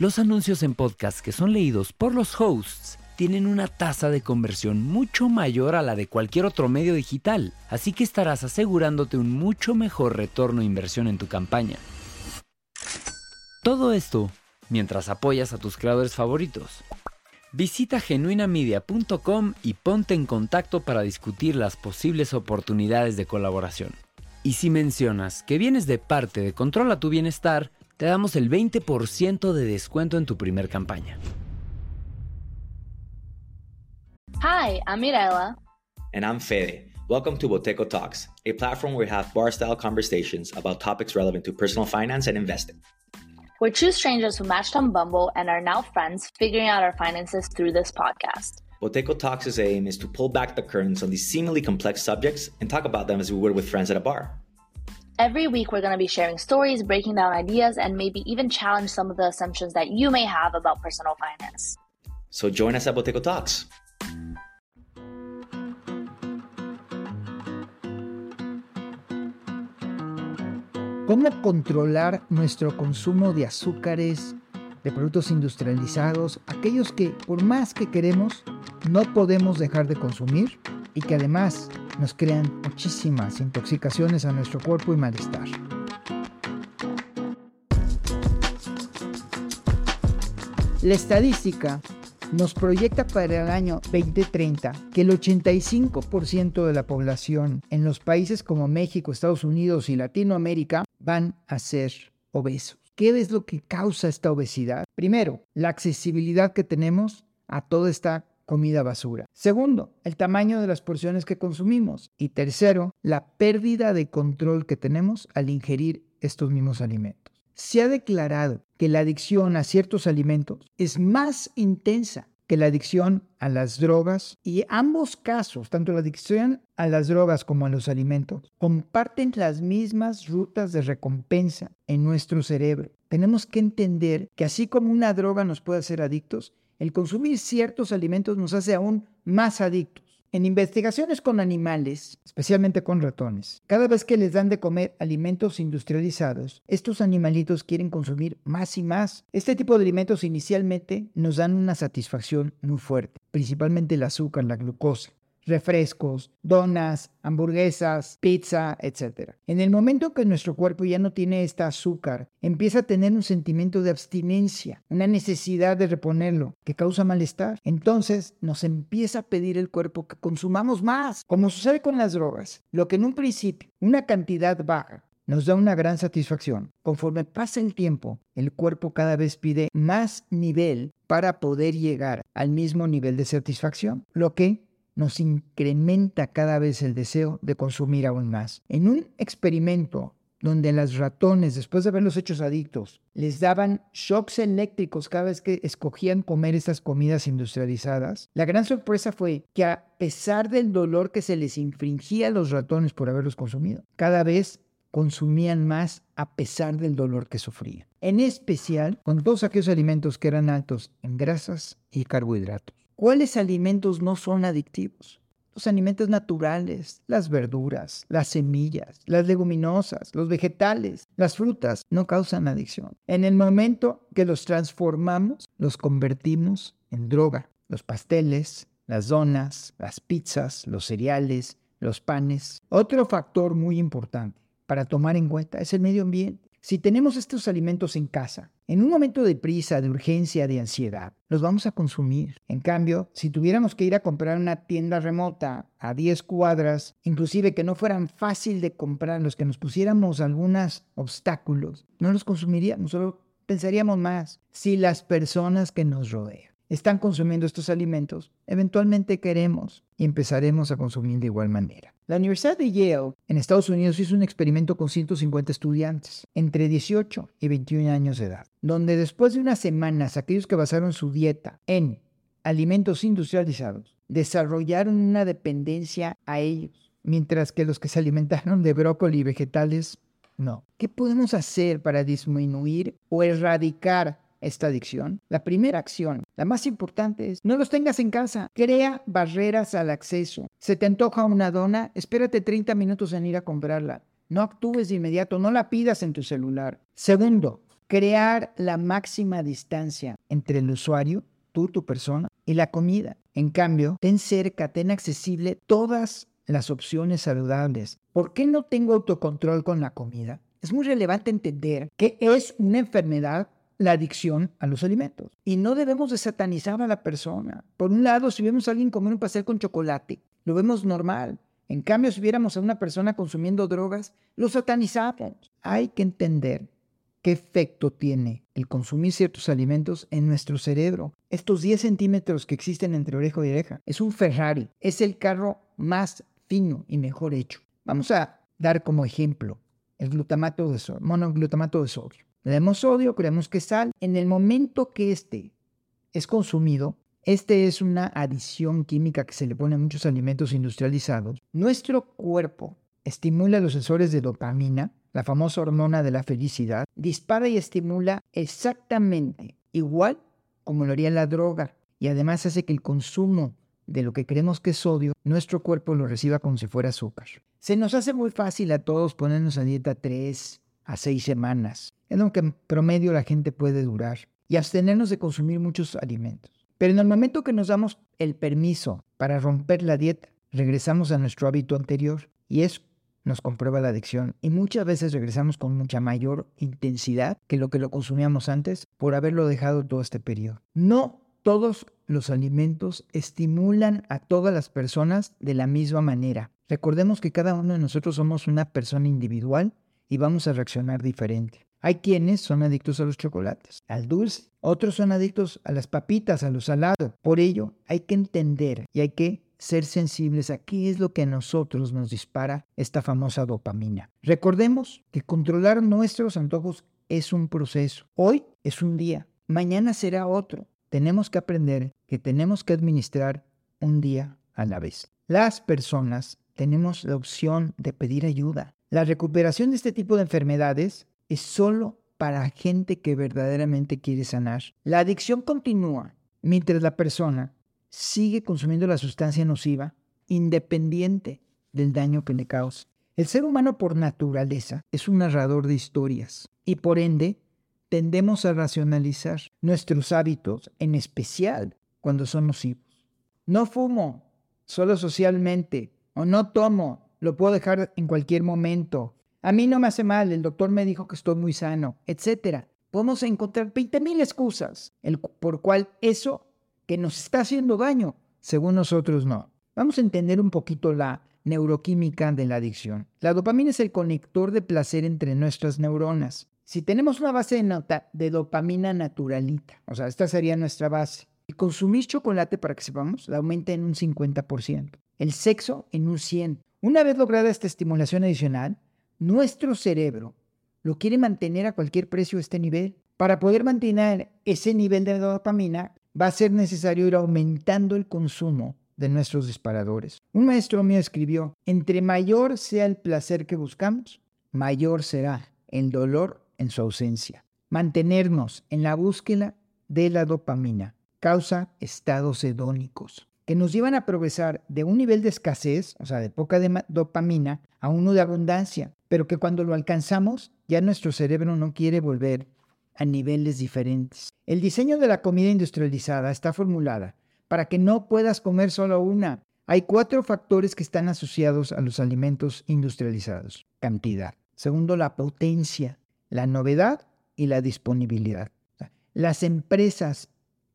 Los anuncios en podcast que son leídos por los hosts tienen una tasa de conversión mucho mayor a la de cualquier otro medio digital, así que estarás asegurándote un mucho mejor retorno de inversión en tu campaña. Todo esto mientras apoyas a tus creadores favoritos. Visita genuinamedia.com y ponte en contacto para discutir las posibles oportunidades de colaboración. Y si mencionas que vienes de parte de Controla tu Bienestar, te damos el 20% de descuento en tu primer campaña. Hi, I'm Mirella. And I'm Fede. Welcome to Boteco Talks, a platform where we have bar style conversations about topics relevant to personal finance and investing. We're two strangers who matched on Bumble and are now friends, figuring out our finances through this podcast. Boteco Talks' aim is to pull back the curtains on these seemingly complex subjects and talk about them as we would with friends at a bar. Every week, we're going to be sharing stories, breaking down ideas, and maybe even challenge some of the assumptions that you may have about personal finance. So join us at Boteco Talks. ¿Cómo controlar nuestro consumo de azúcares, de productos industrializados, aquellos que por más que queremos no podemos dejar de consumir y que además nos crean muchísimas intoxicaciones a nuestro cuerpo y malestar? La estadística nos proyecta para el año 2030 que el 85% de la población en los países como México, Estados Unidos y Latinoamérica van a ser obesos. ¿Qué es lo que causa esta obesidad? Primero, la accesibilidad que tenemos a toda esta comida basura. Segundo, el tamaño de las porciones que consumimos. Y tercero, la pérdida de control que tenemos al ingerir estos mismos alimentos. Se ha declarado que la adicción a ciertos alimentos es más intensa que la adicción a las drogas y ambos casos, tanto la adicción a las drogas como a los alimentos, comparten las mismas rutas de recompensa en nuestro cerebro. Tenemos que entender que así como una droga nos puede hacer adictos, el consumir ciertos alimentos nos hace aún más adictos. En investigaciones con animales, especialmente con ratones, cada vez que les dan de comer alimentos industrializados, estos animalitos quieren consumir más y más. Este tipo de alimentos inicialmente nos dan una satisfacción muy fuerte, principalmente el azúcar, la glucosa refrescos, donas, hamburguesas, pizza, etc. En el momento que nuestro cuerpo ya no tiene este azúcar, empieza a tener un sentimiento de abstinencia, una necesidad de reponerlo, que causa malestar. Entonces nos empieza a pedir el cuerpo que consumamos más, como sucede con las drogas. Lo que en un principio, una cantidad baja, nos da una gran satisfacción. Conforme pasa el tiempo, el cuerpo cada vez pide más nivel para poder llegar al mismo nivel de satisfacción, lo que nos incrementa cada vez el deseo de consumir aún más. En un experimento donde los ratones, después de haberlos hechos adictos, les daban shocks eléctricos cada vez que escogían comer estas comidas industrializadas, la gran sorpresa fue que a pesar del dolor que se les infringía a los ratones por haberlos consumido, cada vez consumían más a pesar del dolor que sufrían. En especial con todos aquellos alimentos que eran altos en grasas y carbohidratos. ¿Cuáles alimentos no son adictivos? Los alimentos naturales, las verduras, las semillas, las leguminosas, los vegetales, las frutas no causan adicción. En el momento que los transformamos, los convertimos en droga. Los pasteles, las donas, las pizzas, los cereales, los panes. Otro factor muy importante para tomar en cuenta es el medio ambiente. Si tenemos estos alimentos en casa, en un momento de prisa, de urgencia, de ansiedad, los vamos a consumir. En cambio, si tuviéramos que ir a comprar una tienda remota a 10 cuadras, inclusive que no fueran fácil de comprar, los que nos pusiéramos algunos obstáculos, no los consumiríamos, solo pensaríamos más. Si las personas que nos rodean están consumiendo estos alimentos, eventualmente queremos y empezaremos a consumir de igual manera. La Universidad de Yale en Estados Unidos hizo un experimento con 150 estudiantes entre 18 y 21 años de edad, donde después de unas semanas aquellos que basaron su dieta en alimentos industrializados desarrollaron una dependencia a ellos, mientras que los que se alimentaron de brócoli y vegetales no. ¿Qué podemos hacer para disminuir o erradicar esta adicción? La primera acción, la más importante es, no los tengas en casa, crea barreras al acceso. Se te antoja una dona, espérate 30 minutos en ir a comprarla. No actúes de inmediato, no la pidas en tu celular. Segundo, crear la máxima distancia entre el usuario, tú, tu persona, y la comida. En cambio, ten cerca, ten accesible todas las opciones saludables. ¿Por qué no tengo autocontrol con la comida? Es muy relevante entender que es una enfermedad la adicción a los alimentos. Y no debemos de satanizar a la persona. Por un lado, si vemos a alguien comer un pastel con chocolate, lo vemos normal. En cambio, si viéramos a una persona consumiendo drogas, lo satanizamos. Hay que entender qué efecto tiene el consumir ciertos alimentos en nuestro cerebro. Estos 10 centímetros que existen entre oreja y oreja es un Ferrari, es el carro más fino y mejor hecho. Vamos a dar como ejemplo el glutamato de sodio, monoglutamato de sodio. Le damos sodio, creemos que sal. En el momento que este es consumido, este es una adición química que se le pone a muchos alimentos industrializados. Nuestro cuerpo estimula los sensores de dopamina, la famosa hormona de la felicidad, dispara y estimula exactamente igual como lo haría la droga y además hace que el consumo de lo que creemos que es sodio, nuestro cuerpo lo reciba como si fuera azúcar. Se nos hace muy fácil a todos ponernos a dieta 3 a 6 semanas es lo que en promedio la gente puede durar, y abstenernos de consumir muchos alimentos. Pero en el momento que nos damos el permiso para romper la dieta, regresamos a nuestro hábito anterior y eso nos comprueba la adicción y muchas veces regresamos con mucha mayor intensidad que lo que lo consumíamos antes por haberlo dejado todo este periodo. No todos los alimentos estimulan a todas las personas de la misma manera. Recordemos que cada uno de nosotros somos una persona individual y vamos a reaccionar diferente. Hay quienes son adictos a los chocolates, al dulce. Otros son adictos a las papitas, a lo salado. Por ello, hay que entender y hay que ser sensibles a qué es lo que a nosotros nos dispara esta famosa dopamina. Recordemos que controlar nuestros antojos es un proceso. Hoy es un día, mañana será otro. Tenemos que aprender que tenemos que administrar un día a la vez. Las personas tenemos la opción de pedir ayuda. La recuperación de este tipo de enfermedades es solo para gente que verdaderamente quiere sanar. La adicción continúa mientras la persona sigue consumiendo la sustancia nociva independiente del daño que le causa. El ser humano por naturaleza es un narrador de historias y por ende tendemos a racionalizar nuestros hábitos, en especial cuando son nocivos. No fumo, solo socialmente, o no tomo, lo puedo dejar en cualquier momento, a mí no me hace mal, el doctor me dijo que estoy muy sano, etc. Podemos encontrar 20.000 excusas el, por cual eso que nos está haciendo daño, según nosotros no. Vamos a entender un poquito la neuroquímica de la adicción. La dopamina es el conector de placer entre nuestras neuronas. Si tenemos una base de, nota, de dopamina naturalita, o sea, esta sería nuestra base, y consumir chocolate, para que sepamos, la aumenta en un 50%. El sexo en un 100%. Una vez lograda esta estimulación adicional, nuestro cerebro lo quiere mantener a cualquier precio este nivel. Para poder mantener ese nivel de dopamina, va a ser necesario ir aumentando el consumo de nuestros disparadores. Un maestro mío escribió, entre mayor sea el placer que buscamos, mayor será el dolor en su ausencia. Mantenernos en la búsqueda de la dopamina causa estados hedónicos que nos llevan a progresar de un nivel de escasez, o sea, de poca dopamina, a uno de abundancia, pero que cuando lo alcanzamos, ya nuestro cerebro no quiere volver a niveles diferentes. El diseño de la comida industrializada está formulada para que no puedas comer solo una. Hay cuatro factores que están asociados a los alimentos industrializados. Cantidad. Segundo, la potencia, la novedad y la disponibilidad. Las empresas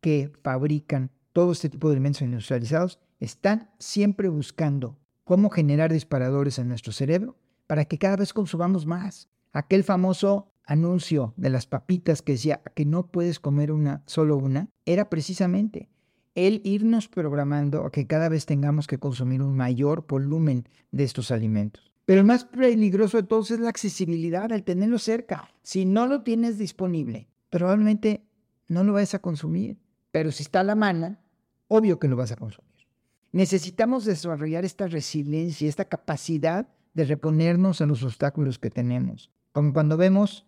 que fabrican todo este tipo de alimentos industrializados están siempre buscando cómo generar disparadores en nuestro cerebro para que cada vez consumamos más. Aquel famoso anuncio de las papitas que decía que no puedes comer una, solo una, era precisamente el irnos programando a que cada vez tengamos que consumir un mayor volumen de estos alimentos. Pero el más peligroso de todos es la accesibilidad, el tenerlo cerca. Si no lo tienes disponible, probablemente no lo vayas a consumir. Pero si está a la mano, obvio que lo vas a consumir. Necesitamos desarrollar esta resiliencia, esta capacidad de reponernos a los obstáculos que tenemos. Como cuando vemos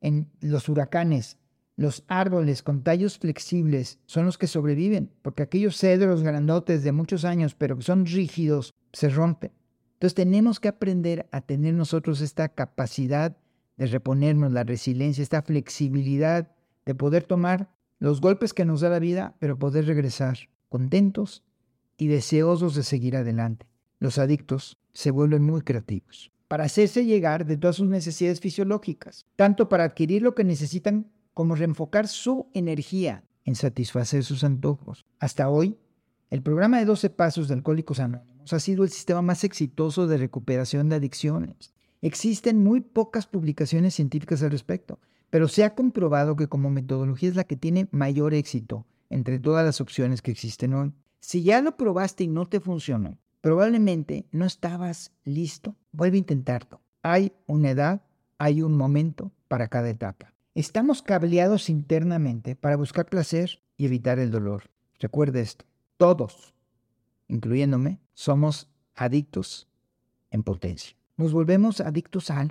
en los huracanes, los árboles con tallos flexibles son los que sobreviven, porque aquellos cedros grandotes de muchos años, pero que son rígidos, se rompen. Entonces tenemos que aprender a tener nosotros esta capacidad de reponernos, la resiliencia, esta flexibilidad de poder tomar los golpes que nos da la vida, pero poder regresar contentos y deseosos de seguir adelante. Los adictos se vuelven muy creativos para hacerse llegar de todas sus necesidades fisiológicas, tanto para adquirir lo que necesitan como reenfocar su energía en satisfacer sus antojos. Hasta hoy, el programa de 12 Pasos de Alcohólicos Anónimos ha sido el sistema más exitoso de recuperación de adicciones. Existen muy pocas publicaciones científicas al respecto, pero se ha comprobado que como metodología es la que tiene mayor éxito entre todas las opciones que existen hoy. Si ya lo probaste y no te funcionó, probablemente no estabas listo. Vuelve a intentarlo. Hay una edad, hay un momento para cada etapa. Estamos cableados internamente para buscar placer y evitar el dolor. Recuerde esto. Todos, incluyéndome, somos adictos en potencia. Nos volvemos adictos a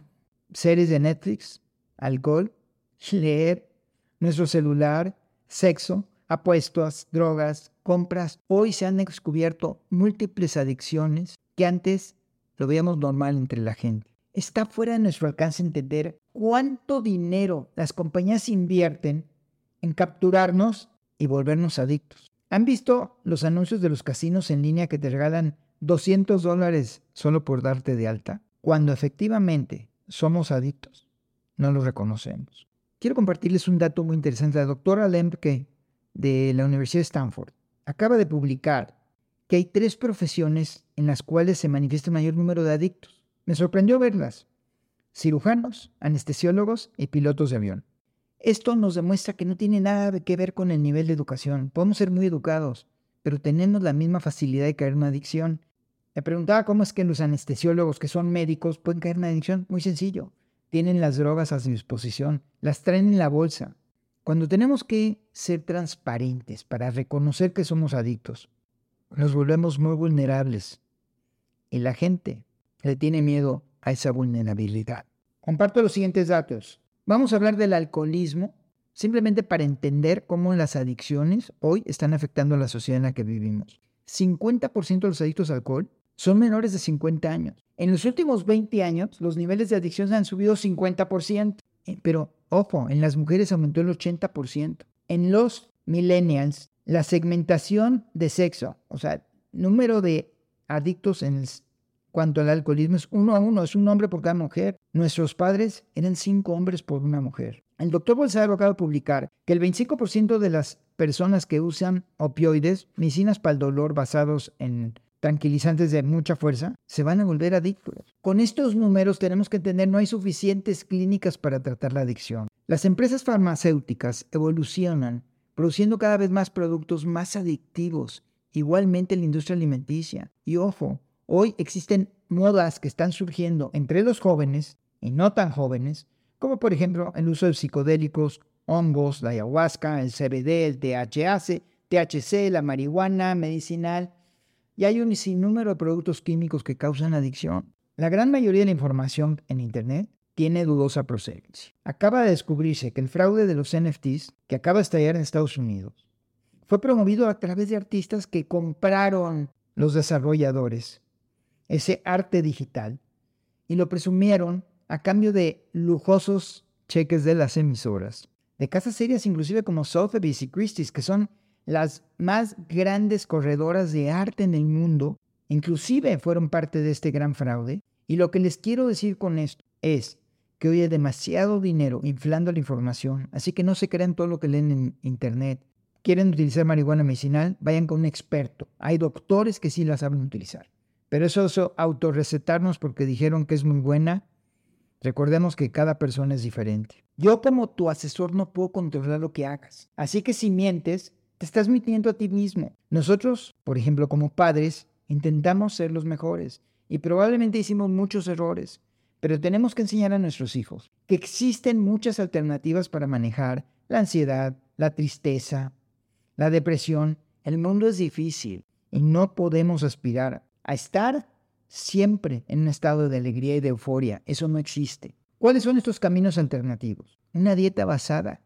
series de Netflix, alcohol, leer, nuestro celular, sexo, apuestas, drogas, compras. Hoy se han descubierto múltiples adicciones que antes lo veíamos normal entre la gente. Está fuera de nuestro alcance entender cuánto dinero las compañías invierten en capturarnos y volvernos adictos. ¿Han visto los anuncios de los casinos en línea que te regalan 200 dólares solo por darte de alta? Cuando efectivamente somos adictos, no lo reconocemos. Quiero compartirles un dato muy interesante. La doctora Lemke de la Universidad de Stanford acaba de publicar que hay tres profesiones en las cuales se manifiesta el mayor número de adictos. Me sorprendió verlas. Cirujanos, anestesiólogos y pilotos de avión. Esto nos demuestra que no tiene nada que ver con el nivel de educación. Podemos ser muy educados, pero tenemos la misma facilidad de caer en una adicción. Me preguntaba cómo es que los anestesiólogos, que son médicos, pueden caer en una adicción. Muy sencillo. Tienen las drogas a su disposición, las traen en la bolsa. Cuando tenemos que ser transparentes para reconocer que somos adictos, nos volvemos muy vulnerables. Y la gente le tiene miedo a esa vulnerabilidad. Comparto los siguientes datos. Vamos a hablar del alcoholismo, simplemente para entender cómo las adicciones hoy están afectando a la sociedad en la que vivimos. 50% de los adictos al alcohol son menores de 50 años. En los últimos 20 años, los niveles de adicción han subido 50%. Eh, pero Ojo, en las mujeres aumentó el 80%. En los millennials, la segmentación de sexo, o sea, número de adictos en cuanto al alcoholismo es uno a uno, es un hombre por cada mujer. Nuestros padres eran cinco hombres por una mujer. El doctor Bolsaro acaba de publicar que el 25% de las personas que usan opioides, medicinas para el dolor basados en tranquilizantes de mucha fuerza, se van a volver adictos. Con estos números tenemos que entender no hay suficientes clínicas para tratar la adicción. Las empresas farmacéuticas evolucionan, produciendo cada vez más productos más adictivos, igualmente en la industria alimenticia. Y ojo, hoy existen modas que están surgiendo entre los jóvenes y no tan jóvenes, como por ejemplo el uso de psicodélicos, hongos, la ayahuasca, el CBD, el THC, THC, la marihuana medicinal, y hay un sinnúmero de productos químicos que causan adicción. La gran mayoría de la información en Internet tiene dudosa procedencia. Acaba de descubrirse que el fraude de los NFTs, que acaba de estallar en Estados Unidos, fue promovido a través de artistas que compraron los desarrolladores ese arte digital y lo presumieron a cambio de lujosos cheques de las emisoras, de casas serias inclusive como Sotheby's y Christie's, que son las más grandes corredoras de arte en el mundo, inclusive fueron parte de este gran fraude. Y lo que les quiero decir con esto es que hoy hay demasiado dinero inflando la información, así que no se crean todo lo que leen en Internet. quieren utilizar marihuana medicinal, vayan con un experto. Hay doctores que sí la saben utilizar. Pero eso, eso autorrecetarnos porque dijeron que es muy buena, recordemos que cada persona es diferente. Yo como tu asesor no puedo controlar lo que hagas. Así que si mientes, estás mintiendo a ti mismo. Nosotros, por ejemplo, como padres, intentamos ser los mejores y probablemente hicimos muchos errores, pero tenemos que enseñar a nuestros hijos que existen muchas alternativas para manejar la ansiedad, la tristeza, la depresión. El mundo es difícil y no podemos aspirar a estar siempre en un estado de alegría y de euforia. Eso no existe. ¿Cuáles son estos caminos alternativos? Una dieta basada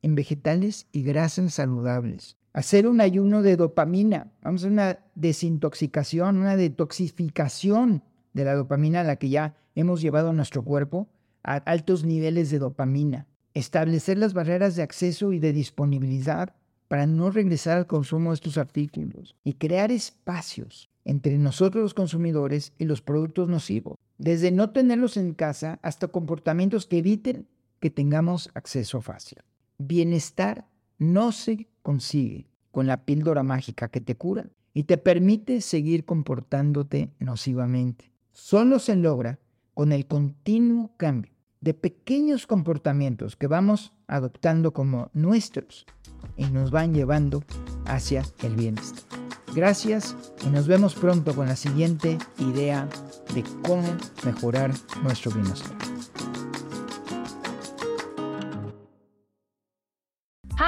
en vegetales y grasas saludables. Hacer un ayuno de dopamina. Vamos a hacer una desintoxicación, una detoxificación de la dopamina a la que ya hemos llevado a nuestro cuerpo a altos niveles de dopamina. Establecer las barreras de acceso y de disponibilidad para no regresar al consumo de estos artículos y crear espacios entre nosotros los consumidores y los productos nocivos, desde no tenerlos en casa hasta comportamientos que eviten que tengamos acceso fácil. Bienestar no se consigue con la píldora mágica que te cura y te permite seguir comportándote nocivamente. Solo se logra con el continuo cambio de pequeños comportamientos que vamos adoptando como nuestros y nos van llevando hacia el bienestar. Gracias y nos vemos pronto con la siguiente idea de cómo mejorar nuestro bienestar.